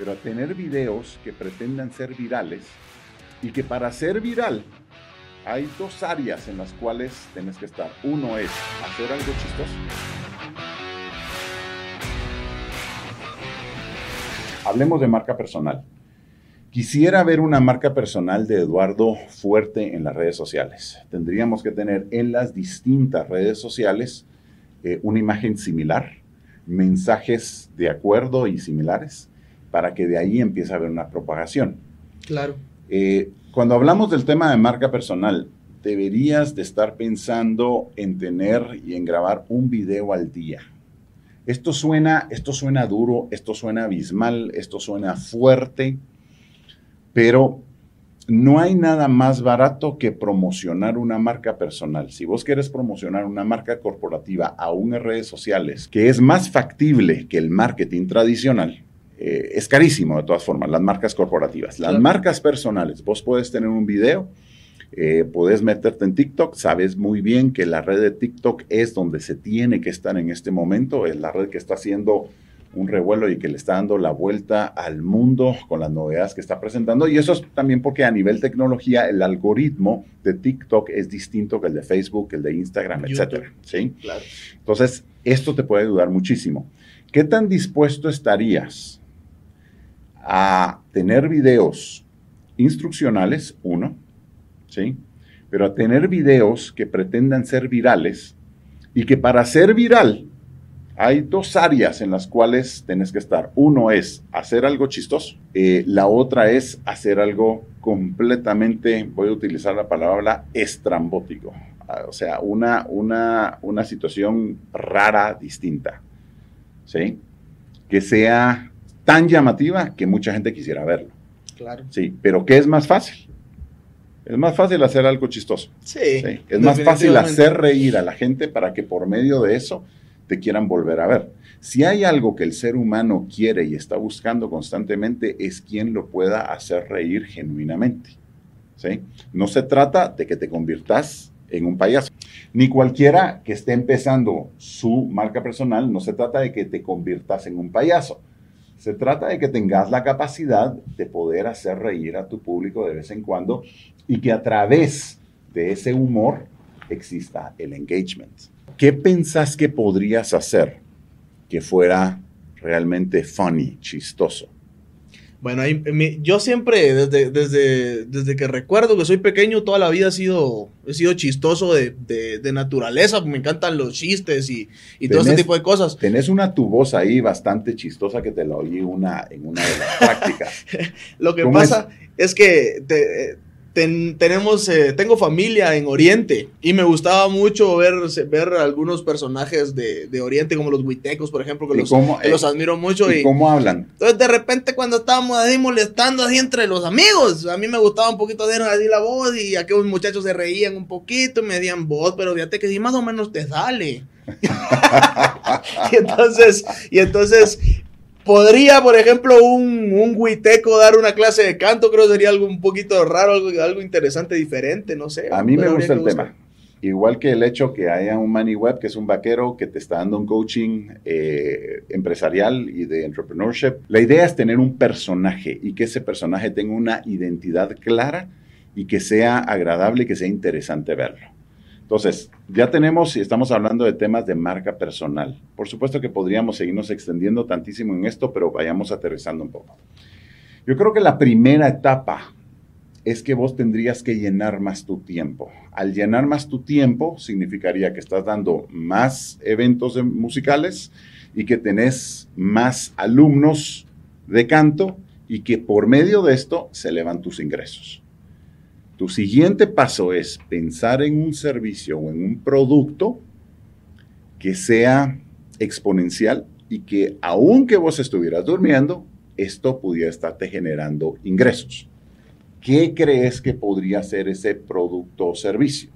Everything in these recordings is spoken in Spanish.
pero a tener videos que pretendan ser virales y que para ser viral hay dos áreas en las cuales tienes que estar. Uno es hacer algo chistoso. Hablemos de marca personal. Quisiera ver una marca personal de Eduardo fuerte en las redes sociales. Tendríamos que tener en las distintas redes sociales eh, una imagen similar, mensajes de acuerdo y similares, para que de ahí empiece a haber una propagación. Claro. Eh, cuando hablamos del tema de marca personal, deberías de estar pensando en tener y en grabar un video al día. Esto suena, esto suena duro, esto suena abismal, esto suena fuerte, pero no hay nada más barato que promocionar una marca personal. Si vos quieres promocionar una marca corporativa aún en redes sociales, que es más factible que el marketing tradicional, eh, es carísimo de todas formas, las marcas corporativas. Las marcas personales, vos puedes tener un video, eh, puedes meterte en TikTok, sabes muy bien que la red de TikTok es donde se tiene que estar en este momento, es la red que está haciendo un revuelo y que le está dando la vuelta al mundo con las novedades que está presentando. Y eso es también porque a nivel tecnología el algoritmo de TikTok es distinto que el de Facebook, el de Instagram, etcétera. ¿sí? Entonces, esto te puede ayudar muchísimo. ¿Qué tan dispuesto estarías a tener videos instruccionales, uno, ¿sí? Pero a tener videos que pretendan ser virales y que para ser viral hay dos áreas en las cuales tienes que estar. Uno es hacer algo chistoso, eh, la otra es hacer algo completamente, voy a utilizar la palabra estrambótico, ah, o sea, una, una, una situación rara, distinta, ¿sí? Que sea tan llamativa que mucha gente quisiera verlo. Claro. Sí, pero ¿qué es más fácil? Es más fácil hacer algo chistoso. Sí. Es más fácil hacer reír a la gente para que por medio de eso te quieran volver a ver. Si hay algo que el ser humano quiere y está buscando constantemente, es quien lo pueda hacer reír genuinamente. ¿sí? No se trata de que te conviertas en un payaso. Ni cualquiera que esté empezando su marca personal, no se trata de que te conviertas en un payaso. Se trata de que tengas la capacidad de poder hacer reír a tu público de vez en cuando y que a través de ese humor exista el engagement. ¿Qué pensás que podrías hacer que fuera realmente funny, chistoso? Bueno, yo siempre, desde, desde, desde que recuerdo que soy pequeño, toda la vida he sido, he sido chistoso de, de, naturaleza. Me encantan los chistes y, y todo ese tipo de cosas. Tenés una tu voz ahí bastante chistosa que te la oí una, en una de las prácticas. Lo que pasa es, que te, tenemos, eh, tengo familia en Oriente y me gustaba mucho ver, ver algunos personajes de, de Oriente, como los huitecos, por ejemplo, que, los, los, admiro mucho. ¿Y, cómo hablan? Entonces, de repente, cuando estábamos ahí molestando así entre los amigos, a mí me gustaba un poquito de así la voz y aquellos muchachos se reían un poquito y me decían voz, pero fíjate que sí más o menos te sale. y entonces, y entonces Podría, por ejemplo, un, un huiteco dar una clase de canto, creo que sería algo un poquito raro, algo, algo interesante, diferente, no sé. A mí me gusta el tema. Igual que el hecho que haya un Money Web, que es un vaquero que te está dando un coaching eh, empresarial y de entrepreneurship. La idea es tener un personaje y que ese personaje tenga una identidad clara y que sea agradable y que sea interesante verlo. Entonces, ya tenemos y estamos hablando de temas de marca personal. Por supuesto que podríamos seguirnos extendiendo tantísimo en esto, pero vayamos aterrizando un poco. Yo creo que la primera etapa es que vos tendrías que llenar más tu tiempo. Al llenar más tu tiempo significaría que estás dando más eventos musicales y que tenés más alumnos de canto y que por medio de esto se elevan tus ingresos. Tu siguiente paso es pensar en un servicio o en un producto que sea exponencial y que aunque vos estuvieras durmiendo, esto pudiera estarte generando ingresos. ¿Qué crees que podría ser ese producto o servicio?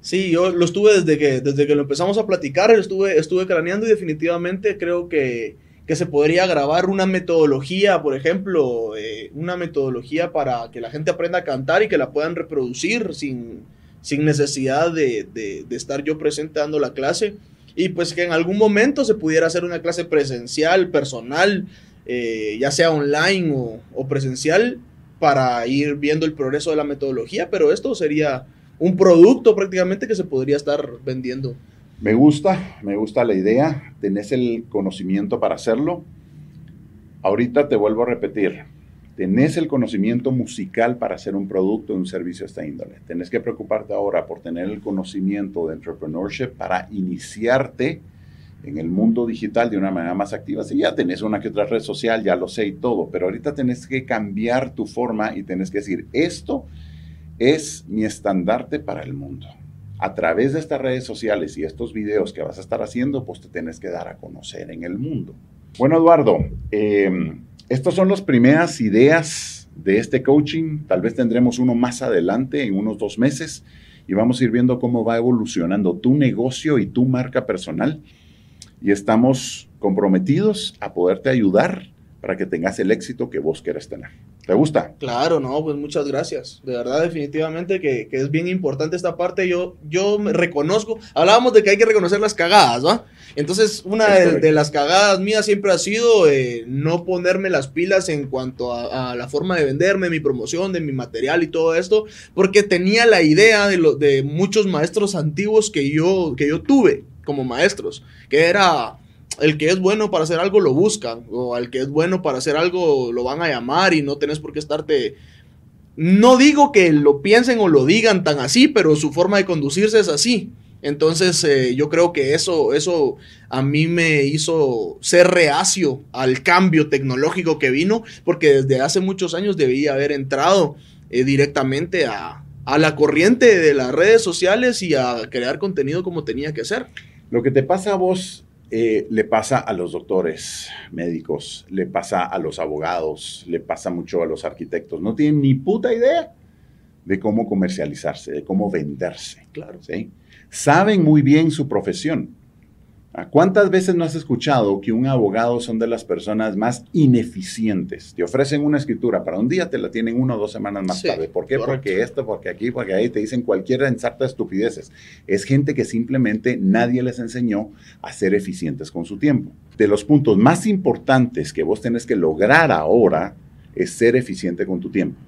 Sí, yo lo estuve desde que, desde que lo empezamos a platicar, estuve, estuve craneando y definitivamente creo que que se podría grabar una metodología, por ejemplo, eh, una metodología para que la gente aprenda a cantar y que la puedan reproducir sin, sin necesidad de, de, estar yo presente dando la clase. Y pues que en algún momento se pudiera hacer una clase presencial, personal, eh, ya sea online o, o presencial, para ir viendo el progreso de la metodología, pero esto sería un producto prácticamente que se podría estar vendiendo. Me gusta, me gusta la idea, tenés el conocimiento para hacerlo. Ahorita te vuelvo a repetir, tenés el conocimiento musical para hacer un producto, un servicio de esta índole. Tenés que preocuparte ahora por tener el conocimiento de entrepreneurship para iniciarte en el mundo digital de una manera más activa. Si ya tenés una que otra red social, ya lo sé y todo, pero ahorita tenés que cambiar tu forma y tenés que decir, esto es mi estandarte para el mundo. A través de estas redes sociales y estos videos que vas a estar haciendo, pues te tienes que dar a conocer en el mundo. Bueno, Eduardo, eh, estas son las primeras ideas de este coaching. Tal vez tendremos uno más adelante, en unos dos meses, y vamos a ir viendo cómo va evolucionando tu negocio y tu marca personal. Y estamos comprometidos a poderte ayudar para que tengas el éxito que vos quieres tener. ¿Te gusta? Claro, no, pues muchas gracias. De verdad, definitivamente que, que es bien importante esta parte. Yo, yo me reconozco, hablábamos de que hay que reconocer las cagadas, ¿va? Entonces, una de, de, las cagadas mías siempre ha sido eh, no ponerme las pilas en cuanto a, a, la forma de venderme, mi promoción, de mi material y todo esto, porque tenía la idea de, lo, de muchos maestros antiguos que yo, que yo tuve como maestros, que era el que es bueno para hacer algo lo buscan, o al que es bueno para hacer algo lo van a llamar y no tenés por qué estarte... No digo que lo piensen o lo digan tan así, pero su forma de conducirse es así. Entonces eh, yo creo que eso, eso a mí me hizo ser reacio al cambio tecnológico que vino, porque desde hace muchos años debía haber entrado eh, directamente a, a la corriente de las redes sociales y a crear contenido como tenía que ser. Lo que te pasa a vos eh, le pasa a los doctores médicos, le pasa a los abogados, le pasa mucho a los arquitectos. No tienen ni puta idea de cómo comercializarse, de cómo venderse. Claro. ¿sí? Saben muy bien su profesión. ¿Cuántas veces no has escuchado que un abogado son de las personas más ineficientes? Te ofrecen una escritura para un día, te la tienen una o dos semanas más sí, tarde. ¿Por qué? Correcto. Porque esto, porque aquí, porque ahí te dicen cualquier ensarta de estupideces. Es gente que simplemente nadie les enseñó a ser eficientes con su tiempo. De los puntos más importantes que vos tenés que lograr ahora es ser eficiente con tu tiempo.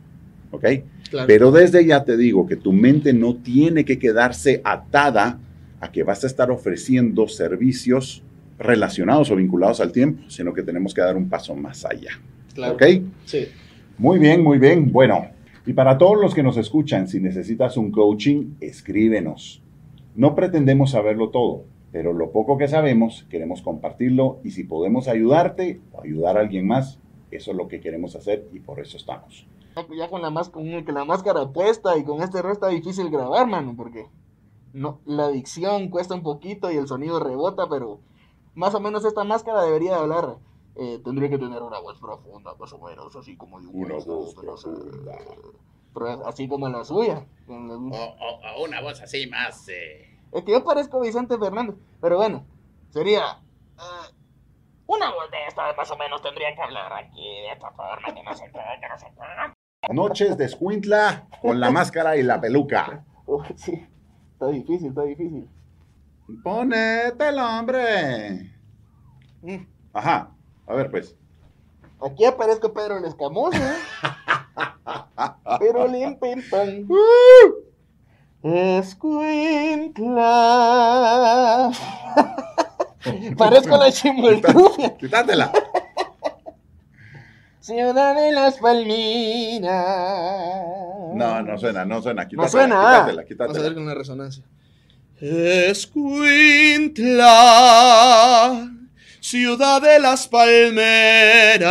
¿Ok? Claro. Pero desde ya te digo que tu mente no tiene que quedarse atada a que vas a estar ofreciendo servicios relacionados o vinculados al tiempo, sino que tenemos que dar un paso más allá. Claro. ¿Ok? Sí. Muy bien, muy bien. Bueno, y para todos los que nos escuchan, si necesitas un coaching, escríbenos. No pretendemos saberlo todo, pero lo poco que sabemos queremos compartirlo y si podemos ayudarte o ayudar a alguien más, eso es lo que queremos hacer y por eso estamos. Ya con la, con la máscara puesta y con este resto está difícil grabar, mano, porque no, la dicción cuesta un poquito y el sonido rebota, pero más o menos esta máscara debería de hablar. Eh, tendría que tener una voz profunda, más o menos, así como de una voz profunda. Pero así como la suya. O, o, o una voz así más. Eh... Es que yo parezco Vicente Fernández, pero bueno, sería. Uh, una voz de esta, más o menos, tendría que hablar aquí de esta forma, que no se puede, que no se puede. Noches de Escuintla con la máscara y la peluca. Oh, sí. Está difícil, está difícil. Ponételo, hombre. Mm. Ajá. A ver, pues. Aquí aparezco Pedro el Escamoso. Pero lim pim pam. Uh. Escuintla. Parezco la chimoltrufia. Quítatela. Ciudad de las Palminas. No, no suena, no suena. Quítatela, no suena. Quítatela, quítatela. Vamos a ver con una resonancia. Escuintla, ciudad de las palmeras.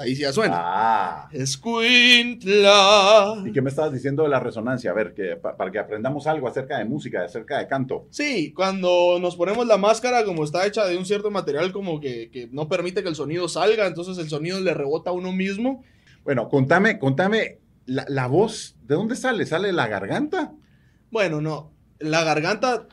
Ahí sí ya suena. Ah. Escuintla. ¿Y qué me estabas diciendo de la resonancia? A ver, que, para que aprendamos algo acerca de música, acerca de canto. Sí, cuando nos ponemos la máscara, como está hecha de un cierto material, como que, que no permite que el sonido salga, entonces el sonido le rebota a uno mismo. Bueno, contame, contame, la, la voz, ¿de dónde sale? ¿Sale de la garganta? Bueno, no. La garganta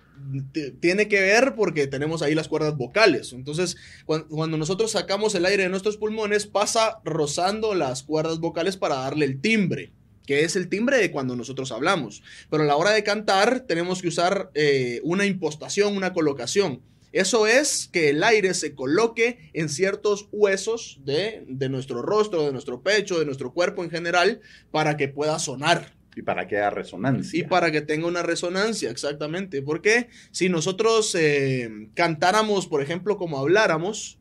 tiene que ver porque tenemos ahí las cuerdas vocales. Entonces, cuando nosotros sacamos el aire de nuestros pulmones, pasa rozando las cuerdas vocales para darle el timbre, que es el timbre de cuando nosotros hablamos. Pero a la hora de cantar tenemos que usar eh, una impostación, una colocación. Eso es que el aire se coloque en ciertos huesos de, de nuestro rostro, de nuestro pecho, de nuestro cuerpo en general, para que pueda sonar. Y para que haya resonancia. Y para que tenga una resonancia, exactamente. Porque si nosotros eh, cantáramos, por ejemplo, como habláramos,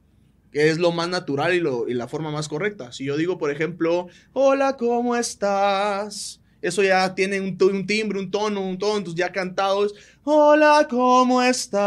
que es lo más natural y, lo, y la forma más correcta. Si yo digo, por ejemplo, hola, ¿cómo estás? Eso ya tiene un, un timbre, un tono, un tono, entonces ya cantados. Hola, ¿cómo estás?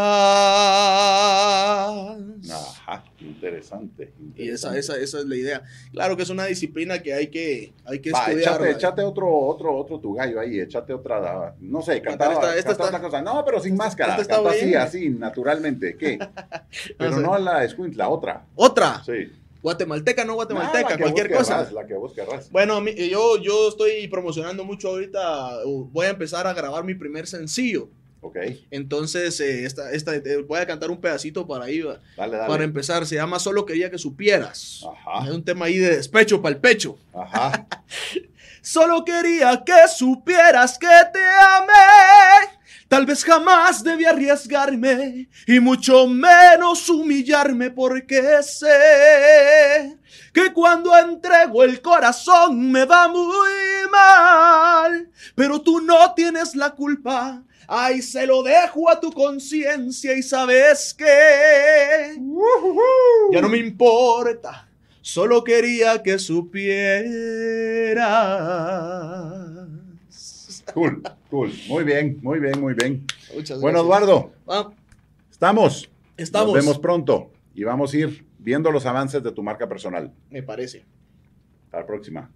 Interesante. Y esa, esa, esa es la idea. Claro que es una disciplina que hay que, hay que Va, estudiar. échate otro, otro, otro tu gallo ahí, échate otra, no sé, cantar esta- esta está- otra cosa. No, pero sin máscara, esta está así, así, naturalmente. ¿Qué? Pero No sé. no la escuintla, otra. Otra, Sí. guatemalteca, no guatemalteca, cualquier cosa. la que vos querrás. Bueno, yo, yo estoy promocionando mucho ahorita. uh, Voy a empezar a grabar mi primer sencillo. Ok, Entonces, eh, esta, esta, eh, voy a cantar un pedacito para ahí. dale, dale. Para empezar, se llama Solo quería que supieras. Ajá. Es un tema ahí de despecho para el pecho. Ajá. Solo quería que supieras que te amé. Tal vez jamás debí arriesgarme y mucho menos humillarme porque sé que cuando entrego el corazón me va muy mal. Pero tú no tienes la culpa. Ay, se lo dejo a tu conciencia y sabes que ya no me importa. Solo quería que supieras. Cool, cool. Muy bien, muy bien, muy bien. Muchas Bueno, gracias. Eduardo, Ah, estamos. estamos. Nos vemos pronto y vamos a ir viendo los avances de tu marca personal. Me parece. Hasta la próxima.